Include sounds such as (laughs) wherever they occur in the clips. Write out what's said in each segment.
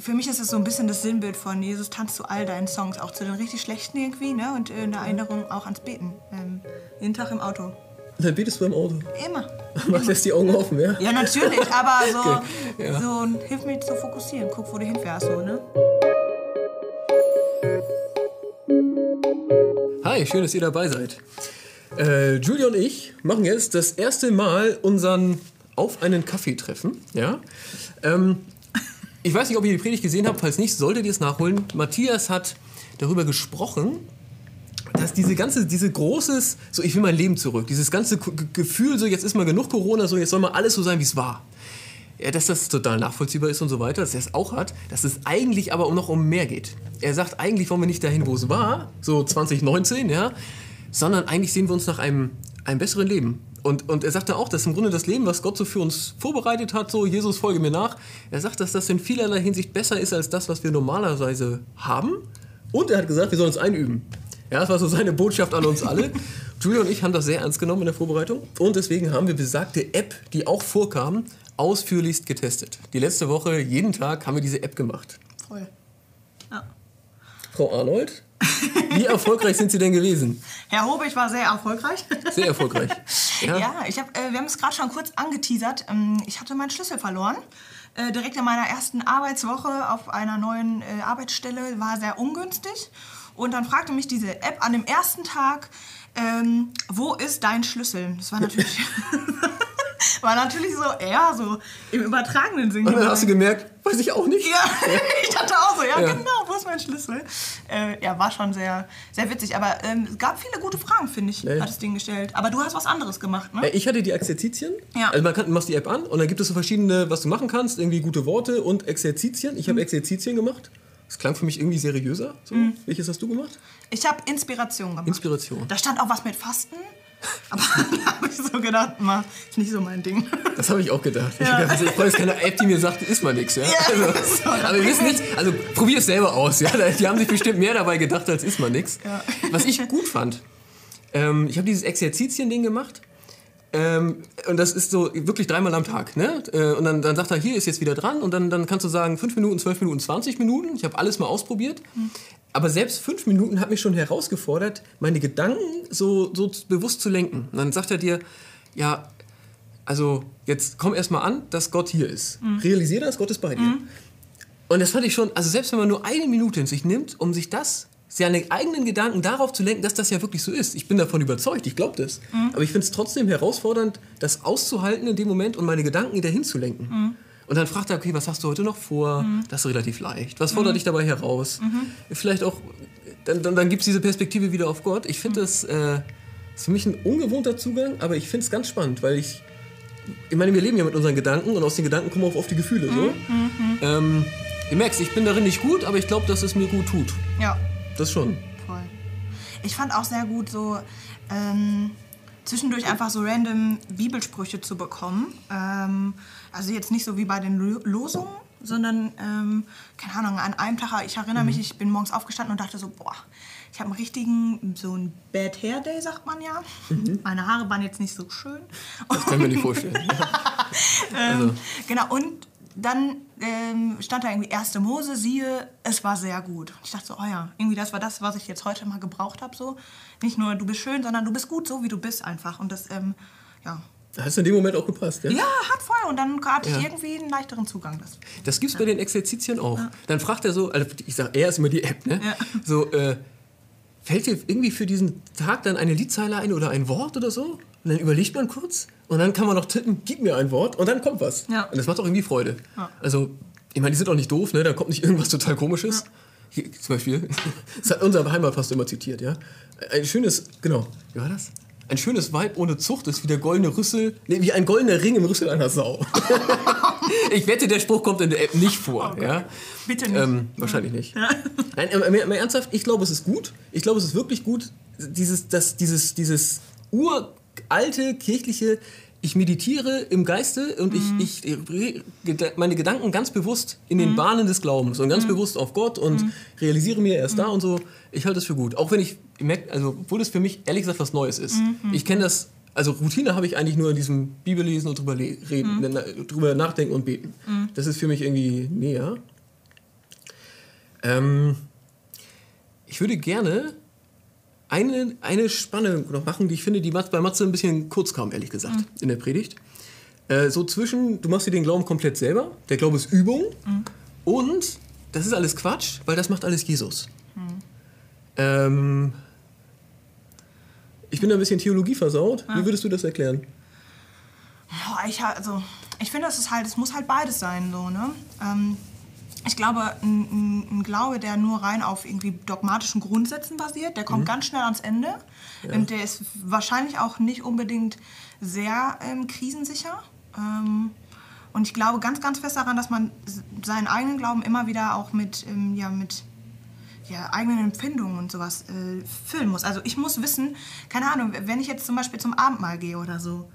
für mich ist es so ein bisschen das Sinnbild von Jesus tanzt zu all deinen Songs, auch zu den richtig schlechten irgendwie, ne? Und in der Erinnerung auch ans Beten. Ähm, jeden Tag im Auto. Dann betest du im Auto. Immer. (laughs) Man lässt die Augen offen, ja? Ja, natürlich, aber (laughs) so, Okay, ja. so hilf mir zu fokussieren. Guck, wo du hinfährst, so, ne? Hi, schön, dass ihr dabei seid. Äh, Julia und ich machen jetzt das erste Mal unseren Auf einen Kaffee treffen. Ja? Ähm, ich weiß nicht, ob ihr die Predigt gesehen habt. Falls nicht, solltet ihr es nachholen. Matthias hat darüber gesprochen, dass diese ganze, diese großes, so ich will mein Leben zurück, dieses ganze Gefühl, so jetzt ist mal genug Corona, so jetzt soll mal alles so sein, wie es war. Ja, dass das total nachvollziehbar ist und so weiter, dass er es auch hat, dass es eigentlich aber noch um mehr geht. Er sagt, eigentlich wollen wir nicht dahin, wo es war, so 2019, ja, sondern eigentlich sehen wir uns nach einem, einem besseren Leben. Und, und er sagte auch, dass im Grunde das Leben, was Gott so für uns vorbereitet hat, so Jesus folge mir nach, er sagt, dass das in vielerlei Hinsicht besser ist als das, was wir normalerweise haben. Und er hat gesagt, wir sollen uns einüben. Ja, das war so seine Botschaft an uns alle. (laughs) Julia und ich haben das sehr ernst genommen in der Vorbereitung. Und deswegen haben wir besagte App, die auch vorkam, ausführlichst getestet. Die letzte Woche, jeden Tag, haben wir diese App gemacht. Voll. Ja. Frau Arnold, wie erfolgreich sind Sie denn gewesen? Herr Hobe, ich war sehr erfolgreich. Sehr erfolgreich. (laughs) Ja, ich hab, äh, wir haben es gerade schon kurz angeteasert. Ähm, ich hatte meinen Schlüssel verloren. Äh, direkt in meiner ersten Arbeitswoche auf einer neuen äh, Arbeitsstelle war sehr ungünstig. Und dann fragte mich diese App an dem ersten Tag, ähm, wo ist dein Schlüssel? Das war natürlich, (laughs) war natürlich so eher so im übertragenen Sinn. Und dann hast du gemerkt, weiß ich auch nicht. Ja, (laughs) ich dachte auch so, ja, Ja. genau, wo ist mein Schlüssel? Äh, ja, war schon sehr, sehr witzig. Aber ähm, es gab viele gute Fragen, finde ich, Ja. hat das Ding gestellt. Aber du hast was anderes gemacht, ne? Äh, Ich hatte die Exerzitien. Ja. Also man kann, machst die App an und dann gibt es so verschiedene, was du machen kannst, irgendwie gute Worte und Exerzitien. Ich habe Mhm. Exerzitien gemacht. Das klang für mich irgendwie seriöser. So. Mhm. Welches hast du gemacht? Ich habe Inspiration gemacht. Inspiration. Da stand auch was mit Fasten. Aber (laughs) da habe ich so gedacht, ma, ist nicht so mein Ding. Das habe ich auch gedacht. Ich, hab gedacht, brauche jetzt keine App, die mir sagt, ist mal nichts. Ja? Also, (laughs) so. aber wir wissen nicht, also probier es selber aus. Ja? Die haben sich bestimmt mehr dabei gedacht, als ist mal nichts. Ja. Was ich gut fand, ähm, ich habe dieses Exerzitien-Ding gemacht. Ähm, und das ist so wirklich dreimal am Tag. Ne? Äh, und dann, dann sagt er, hier ist jetzt wieder dran. Und dann, dann kannst du sagen, 5 Minuten, 12 Minuten, 20 Minuten. Ich habe alles mal ausprobiert. Aber selbst 5 Minuten hat mich schon herausgefordert, meine Gedanken so, so bewusst zu lenken. Und dann sagt er dir, ja, also jetzt komm erst mal an, dass Gott hier ist. Realisiere das, Gott ist bei dir. Und das fand ich schon, also selbst wenn man nur eine Minute in sich nimmt, um sich das, seine eigenen Gedanken darauf zu lenken, dass das ja wirklich so ist. Ich bin davon überzeugt, ich glaube das. Aber ich finde es trotzdem herausfordernd, das auszuhalten in dem Moment und meine Gedanken wieder hinzulenken. Und dann fragt er, okay, was hast du heute noch vor? Das ist relativ leicht. Was fordert dich dabei heraus? Vielleicht auch, dann, dann, dann gibt es diese Perspektive wieder auf Gott. Ich finde das äh, ist für mich ein ungewohnter Zugang, aber ich finde es ganz spannend, weil ich ich meine, wir leben ja mit unseren Gedanken und aus den Gedanken kommen auch auf die Gefühle. So. Ähm, du merkst, ich bin darin nicht gut, aber ich glaube, dass es mir gut tut. Ja, Das schon. voll. Ich fand auch sehr gut, so ähm, zwischendurch einfach so random Bibelsprüche zu bekommen. Ähm, also jetzt nicht so wie bei den Lo- Losungen, sondern, ähm, keine Ahnung, an einem Tag, ich erinnere mich, ich bin morgens aufgestanden und dachte so, boah, ich habe einen richtigen, so ein Bad Hair Day, sagt man ja. Meine Haare waren jetzt nicht so schön. Das kann ich mir nicht (laughs) vorstellen. Ähm, Genau, und dann ähm, stand da irgendwie 1. Mose, siehe, es war sehr gut. Ich dachte so, oh ja, irgendwie das war das, was ich jetzt heute mal gebraucht habe. So. Nicht nur du bist schön, sondern du bist gut, so wie du bist einfach. Und das, ähm, ja. Hat es in dem Moment auch gepasst, ja? Ja, hat voll. Und dann hatte Ja. ich irgendwie einen leichteren Zugang. Das. Das gibt's bei den Exerzitien auch. Dann fragt er so, also ich sag, er ist immer die App, ne? Ja. So, äh, fällt dir irgendwie für diesen Tag dann eine Liedzeile ein oder ein Wort oder so? Und dann überlegt man kurz und dann kann man noch tippen, gib mir ein Wort und dann kommt was. Ja. Und das macht auch irgendwie Freude. Ja. Also, ich meine, die sind auch nicht doof, ne? Da kommt nicht irgendwas total komisches. Hier, zum Beispiel, (laughs) das hat unser Heimatpastor immer zitiert, ja? Ein schönes, genau, wie war das? Ein schönes Weib ohne Zucht ist wie der goldene Rüssel, nee, wie ein goldener Ring im Rüssel einer Sau. (laughs) ich wette, der Spruch kommt in der App nicht vor, ja? Bitte nicht. Ähm, wahrscheinlich nicht. Nein, mehr, mehr ernsthaft, ich glaube, es ist gut. Ich glaube, es ist wirklich gut, dieses, das, dieses, dieses uralte kirchliche, ich meditiere im Geiste und ich, ich geda- meine Gedanken ganz bewusst in den Bahnen des Glaubens und ganz bewusst auf Gott und realisiere mir, er ist da und so. Ich halte das für gut. Auch wenn ich, ich merke, also obwohl es für mich ehrlich gesagt was Neues ist. Ich kenne das, also Routine habe ich eigentlich nur in diesem Bibellesen und drüber reden, na- drüber nachdenken und beten. Das ist für mich irgendwie näher. Ähm, ich würde gerne eine, eine Spanne noch machen, die ich finde, die bei Matze ein bisschen kurz kam, ehrlich gesagt, Mhm. in der Predigt. Äh, so zwischen, du machst dir den Glauben komplett selber, der Glaube ist Übung Mhm. und das ist alles Quatsch, weil das macht alles Jesus. Mhm. Ähm, ich bin da ein bisschen Theologie versaut. Wie würdest du das erklären? Ich, also, ich finde, es ist halt, es muss halt beides sein, so, ne? Ähm, ich glaube, ein, ein, Glaube, der nur rein auf irgendwie dogmatischen Grundsätzen basiert, der kommt ganz schnell ans Ende. Und der ist wahrscheinlich auch nicht unbedingt sehr ähm, krisensicher. Ähm, und ich glaube ganz, ganz fest daran, dass man seinen eigenen Glauben immer wieder auch mit, ähm, ja, mit ja, eigenen Empfindungen und sowas äh, füllen muss. Also ich muss wissen, keine Ahnung, wenn ich jetzt zum Beispiel zum Abendmahl gehe oder so,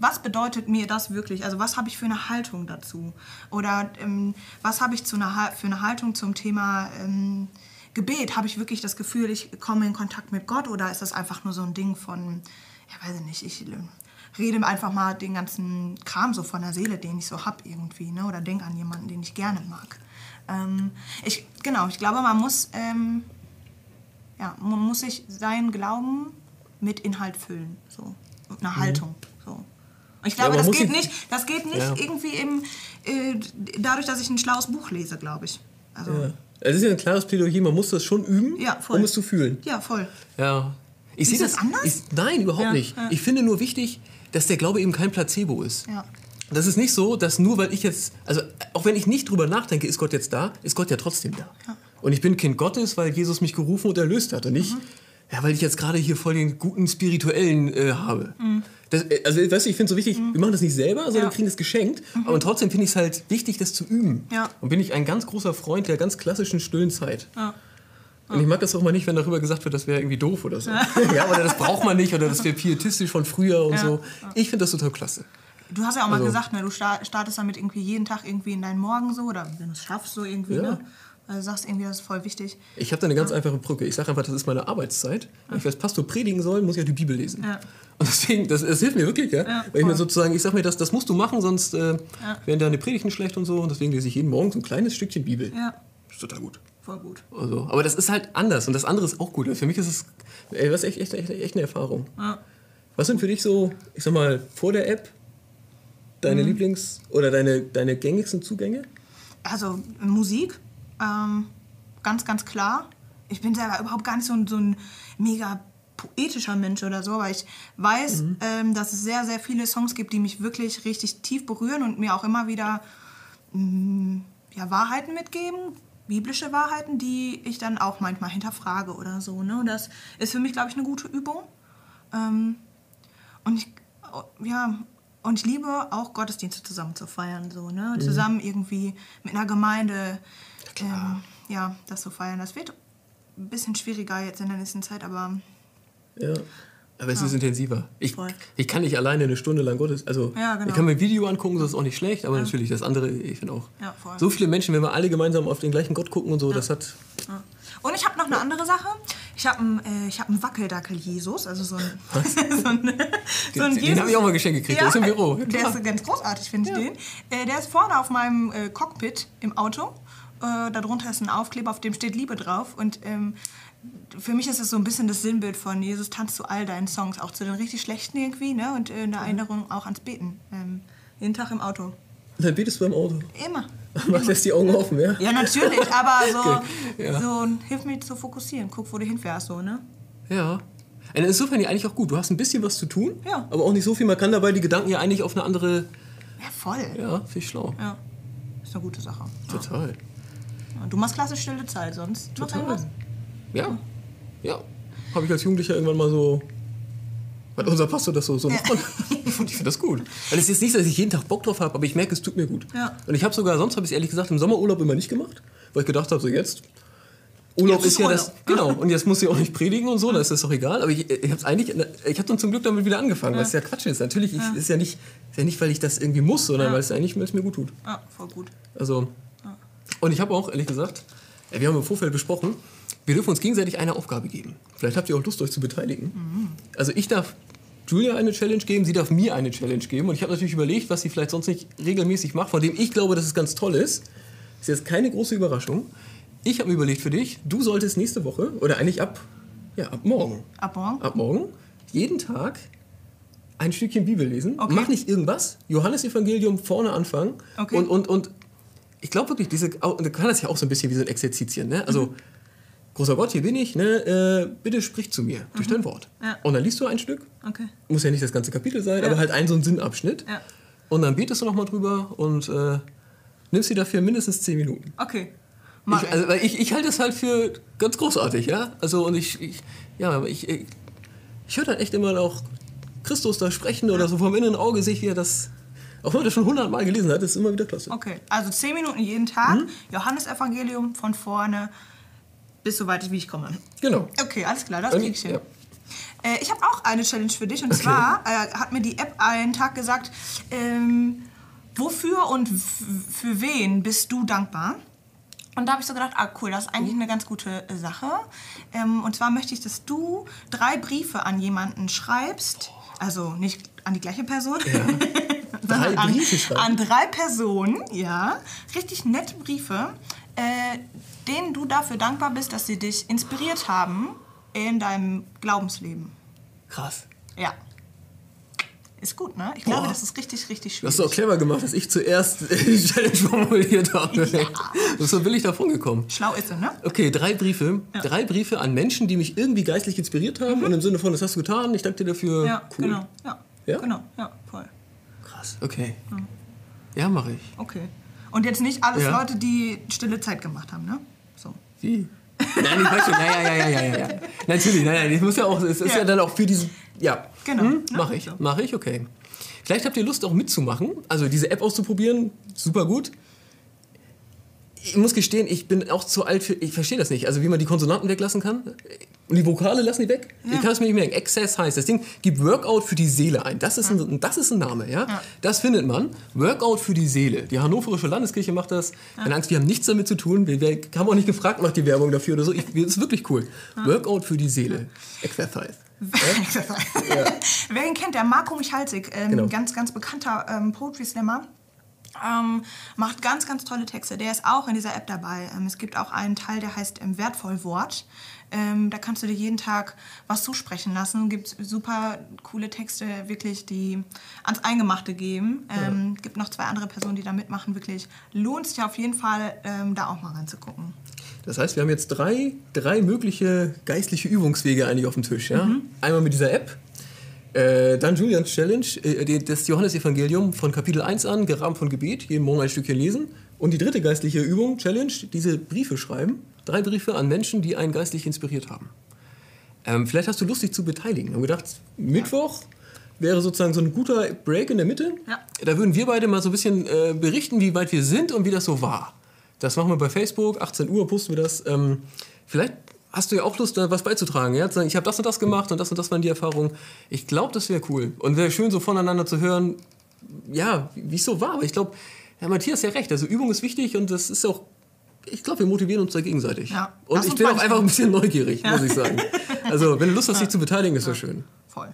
was bedeutet mir das wirklich? Also was habe ich für eine Haltung dazu? Oder ähm, was habe ich zu einer, für eine Haltung zum Thema ähm, Gebet? Habe ich wirklich das Gefühl, ich komme in Kontakt mit Gott oder ist das einfach nur so ein Ding von, ja weiß ich nicht, ich rede einfach mal den ganzen Kram so von der Seele, den ich so habe irgendwie, ne? oder denke an jemanden, den ich gerne mag. Ähm, ich, genau, ich glaube, man muss, ähm, ja, man muss sich seinen Glauben mit Inhalt füllen, so, mit einer Haltung, so. Und ich glaube, man das geht nicht, das geht nicht Ja. irgendwie im, äh, dadurch, dass ich ein schlaues Buch lese, glaube ich. Also, Ja. Es ist ja ein klares Plädoyer, man muss das schon üben, Ja, voll. um es zu fühlen. ja, voll. Ja. Ich sehe das das anders? Ich, nein, überhaupt Ja, nicht. ja. Ich finde nur wichtig, dass der Glaube eben kein Placebo ist. Ja. Das ist nicht so, dass nur weil ich jetzt, also auch wenn ich nicht drüber nachdenke, ist Gott jetzt da, ist Gott ja trotzdem da. Und ich bin Kind Gottes, weil Jesus mich gerufen und erlöst hat und nicht, Mhm. ja, weil ich jetzt gerade hier voll den guten spirituellen äh, habe. Mhm. Das, äh, also weißt du, ich finde es so wichtig, wir machen das nicht selber, sondern Ja. Mhm. wir kriegen das geschenkt, aber trotzdem finde ich es halt wichtig, das zu üben. Ja. Und bin ich ein ganz großer Freund der ganz klassischen stillen Zeit. Ja. Und ich mag das auch mal nicht, wenn darüber gesagt wird, das wäre irgendwie doof oder so. ja, oder das braucht man nicht oder das wäre pietistisch von früher und Ja. so. Ich finde das total klasse. Du hast ja auch mal Also- gesagt, ne, du sta- startest damit irgendwie jeden Tag irgendwie in deinen Morgen so oder wenn du es schaffst so irgendwie, Ja. ne? Du sagst irgendwie, das ist voll wichtig. Ich habe da eine ganz einfache Brücke. Ich sage einfach, das ist meine Arbeitszeit. Wenn ich als Pastor predigen soll, muss ich ja die Bibel lesen. Ja. Und deswegen, das, das hilft mir wirklich, ja. Ja, Weil ich mir sozusagen, ich sage mir, das, das musst du machen, sonst äh, werden deine Predigten schlecht und so. Und deswegen lese ich jeden Morgen so ein kleines Stückchen Bibel. Ja, Ist total gut. Voll gut. Also, aber das ist halt anders und das andere ist auch gut. Für mich ist es ey, das ist echt, echt, echt, echt eine Erfahrung. Ja. Was sind für dich so, ich sag mal, vor der App deine Lieblings- oder deine, deine gängigsten Zugänge? Also Musik, ähm, ganz, ganz klar. Ich bin selber überhaupt gar nicht so ein, so ein mega poetischer Mensch oder so, aber ich weiß, ähm, dass es sehr, sehr viele Songs gibt, die mich wirklich richtig tief berühren und mir auch immer wieder mh, ja, Wahrheiten mitgeben, biblische Wahrheiten, die ich dann auch manchmal hinterfrage oder so. Ne? Das ist für mich, glaube ich, eine gute Übung. Ähm, und ich, ja, und ich liebe auch Gottesdienste zusammen zu feiern, so, ne? Zusammen irgendwie mit einer Gemeinde, ähm, ja, das zu feiern. Das wird ein bisschen schwieriger jetzt in der nächsten Zeit, aber Ja. Aber es ist intensiver. Ich, Voll. ich kann nicht alleine eine Stunde lang Gottes. Also, Ja, genau. ich kann mir ein Video angucken, das ist auch nicht schlecht, aber natürlich das andere, ich finde auch. Ja. So viele Menschen, wenn wir alle gemeinsam auf den gleichen Gott gucken und so, das hat. Ja. Und ich habe noch eine andere Sache. Ich habe einen, äh, ich hab einen Wackeldackel-Jesus, also so ein, (laughs) (laughs) so ein, so ein Den- den hab ich auch mal geschenkt gekriegt, der ist im Büro, ja, (laughs) der ist ganz großartig, finde ich den. Äh, der ist vorne auf meinem äh, Cockpit im Auto. Äh, darunter ist ein Aufkleber, auf dem steht Liebe drauf. Und ähm, für mich ist es so ein bisschen das Sinnbild von Jesus tanzt zu all deinen Songs, auch zu den richtig schlechten irgendwie, ne? Und äh, eine Erinnerung auch ans Beten. Ähm, jeden Tag im Auto. Dann betest du im Auto. Immer. (laughs) Mach lässt die Augen offen, ja? Ja, natürlich, aber (laughs) so, Okay, ja. so hilf mir zu fokussieren. Guck, wo du hinfährst, so, ne? Ja. Und insofern ja eigentlich auch gut. Du hast ein bisschen was zu tun, Ja. aber auch nicht so viel. Man kann dabei die Gedanken ja eigentlich auf eine andere. Ja, voll. Ja, ich schlau. Ja. Ist eine gute Sache. Total. Ja. Du machst klasse stille Zeit, sonst noch Total. irgendwas? Ja. Ja. Habe ich als Jugendlicher irgendwann mal so. Weil unser Pastor das so, so macht. Und (laughs) ich finde das gut. Weil es ist nicht so, dass ich jeden Tag Bock drauf habe, aber ich merke, es tut mir gut. Ja. Und ich habe sogar, sonst habe ich es ehrlich gesagt im Sommerurlaub immer nicht gemacht, weil ich gedacht habe, so jetzt. Urlaub Jetzt ist ist ja Urlaub. das. Genau. Und jetzt muss ich auch nicht (laughs) predigen und so, da ist das doch egal. Aber ich, ich habe eigentlich, ich habe dann zum Glück damit wieder angefangen, weil es ja Quatsch ist. Natürlich ich, ist ja nicht, ist ja nicht, weil ich das irgendwie muss, sondern Ja. weil es eigentlich weil es mir gut tut. Ja, voll gut. Also. Und ich habe auch, ehrlich gesagt, äh, wir haben im Vorfeld besprochen, wir dürfen uns gegenseitig eine Aufgabe geben. Vielleicht habt ihr auch Lust, euch zu beteiligen. Also ich darf Julia eine Challenge geben, sie darf mir eine Challenge geben. Und ich habe natürlich überlegt, was sie vielleicht sonst nicht regelmäßig macht, von dem ich glaube, dass es ganz toll ist. Ist jetzt keine große Überraschung. ich habe mir überlegt für dich, du solltest nächste Woche, oder eigentlich ab, ja, ab morgen, Ab morgen? ab morgen, jeden Tag ein Stückchen Bibel lesen. Okay. Mach nicht irgendwas. Johannesevangelium vorne anfangen. Okay. Und, und, und ich glaube wirklich, diese, du kannst das ja auch so ein bisschen wie so ein Exerzitien. Ne? Also, Mhm. Großer Gott, hier bin ich, ne? äh, bitte sprich zu mir durch dein Wort. Mhm. Ja. Und dann liest du ein Stück. Okay. Muss ja nicht das ganze Kapitel sein, Ja. aber halt ein so ein Sinnabschnitt. Ja. Und dann betest du nochmal drüber und äh, nimmst dir dafür mindestens 10 Minuten. Okay. Mach Ich, also, weil ich, ich halte es halt für ganz großartig, ja. Also und ich, ich ja, ich, ich, ich höre dann echt immer auch Christus da sprechen oder so vom inneren Auge sehe ich, wie er das, auch wenn man das schon hundertmal gelesen hat, ist immer wieder klasse. Okay, also 10 Minuten jeden Tag, Mhm. Johannesevangelium von vorne bis so weit, wie ich komme. Genau. Okay, alles klar, das krieg ich- hin. ja. Äh, ich habe auch eine Challenge für dich und zwar äh, hat mir die App einen Tag gesagt, ähm, wofür und für wen bist du dankbar? Und da habe ich so gedacht, ah cool, das ist eigentlich eine ganz gute äh, Sache. Ähm, und zwar möchte ich, dass du drei Briefe an jemanden schreibst, also nicht an die gleiche Person, (laughs) sondern an, an drei Personen, ja, richtig nette Briefe, äh, denen du dafür dankbar bist, dass sie dich inspiriert haben in deinem Glaubensleben. Krass. Ja. Ist gut, ne? Ich glaube, Boah. das ist richtig, richtig Das schwierig. hast du auch clever gemacht, dass ich zuerst (laughs) die Challenge formuliert habe. Ist so billig davon gekommen. Schlau ist sie, ne? Okay, drei Briefe. Drei Briefe an Menschen, die mich irgendwie geistlich inspiriert haben. Und im Sinne von, das hast du getan, ich danke dir dafür. Mhm. Ja, cool. genau. Ja. Ja? Genau, ja, voll. Krass, okay. Ja, mache ich. Okay. Und jetzt nicht alles Ja. Leute, die stille Zeit gemacht haben, ne? So. Wie? Nein, ich weiß schon. Ja, ja, ja, ja, ja, ja. Natürlich, nein, nein, ich muss ja auch, es ist ja, Ja. dann auch für diesen, ja. Genau, Hm, ne? Mach ich, So. mach ich, okay. Vielleicht habt ihr Lust auch mitzumachen, also diese App auszuprobieren, super gut. Ich muss gestehen, ich bin auch zu alt für, ich verstehe das nicht, also wie man die Konsonanten weglassen kann. Und die Vokale lassen die weg? Ich kann es mir nicht merken. Access heißt, das Ding gibt Workout für die Seele ein. Das ist ein, das ist ein Name, ja? Ja. Das findet man. Workout für die Seele. Die Hannoverische Landeskirche macht das. Keine Angst, wir haben nichts damit zu tun. Wir, wir haben auch nicht gefragt, macht die Werbung dafür oder so. Ich, das ist wirklich cool. Workout für die Seele. Exercise. (laughs) Wer ihn kennt, der Marco Michalsik, ähm, Genau. ganz, ganz bekannter ähm, Poetry Slammer, ähm, macht ganz, ganz tolle Texte. Der ist auch in dieser App dabei. Ähm, es gibt auch einen Teil, der heißt ähm, Wertvoll Wort. Ähm, da kannst du dir jeden Tag was zusprechen lassen. Gibt super coole Texte, wirklich, die ans Eingemachte gehen. Ähm, Gibt noch zwei andere Personen, die da mitmachen. Wirklich lohnt sich auf jeden Fall, ähm, da auch mal reinzugucken. Das heißt, wir haben jetzt drei, drei mögliche geistliche Übungswege eigentlich auf dem Tisch. Ja? Einmal mit dieser App, äh, dann Julians Challenge, äh, das Johannesevangelium von Kapitel 1 an, gerahmt von Gebet, jeden Morgen ein Stückchen lesen. Und die dritte geistliche Übung, Challenge, diese Briefe schreiben. Drei Briefe an Menschen, die einen geistlich inspiriert haben. Ähm, vielleicht hast du Lust, dich zu beteiligen. Wir haben gedacht, Mittwoch wäre sozusagen so ein guter Break in der Mitte. Ja. Da würden wir beide mal so ein bisschen äh, berichten, wie weit wir sind und wie das so war. Das machen wir bei Facebook, 18 Uhr posten wir das. Ähm, vielleicht hast du ja auch Lust, da was beizutragen. Ja? Ich habe das und das gemacht und das und das waren die Erfahrungen. Ich glaube, das wäre cool. Und wäre schön, so voneinander zu hören, ja, wie es so war. Aber ich glaube, Herr Matthias hat ja recht. Also Übung ist wichtig und das ist auch, ich glaube, wir motivieren uns da gegenseitig. Ja. Und ich bin auch einfach ein bisschen neugierig, muss ich sagen. Also, wenn du Lust hast, dich zu beteiligen, ist das schön. Voll.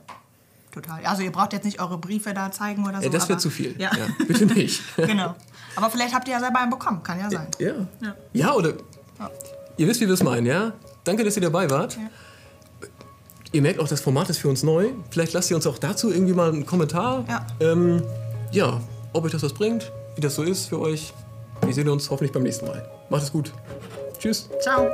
Total. Also ihr braucht jetzt nicht eure Briefe da zeigen oder so. Ja, das wäre zu viel. Ja. Ja, bitte nicht. (laughs) genau. Aber vielleicht habt ihr ja selber einen bekommen, kann ja sein. Ja. Ja. Ja, oder. Ja. Ihr wisst, wie wir es meinen, ja? Danke, dass ihr dabei wart. Ja. Ihr merkt auch, das Format ist für uns neu. Vielleicht lasst ihr uns auch dazu irgendwie mal einen Kommentar. Ja. Ähm, ja, ob euch das was bringt, wie das so ist für euch. Wir sehen uns hoffentlich beim nächsten Mal. Macht es gut. Tschüss. Ciao.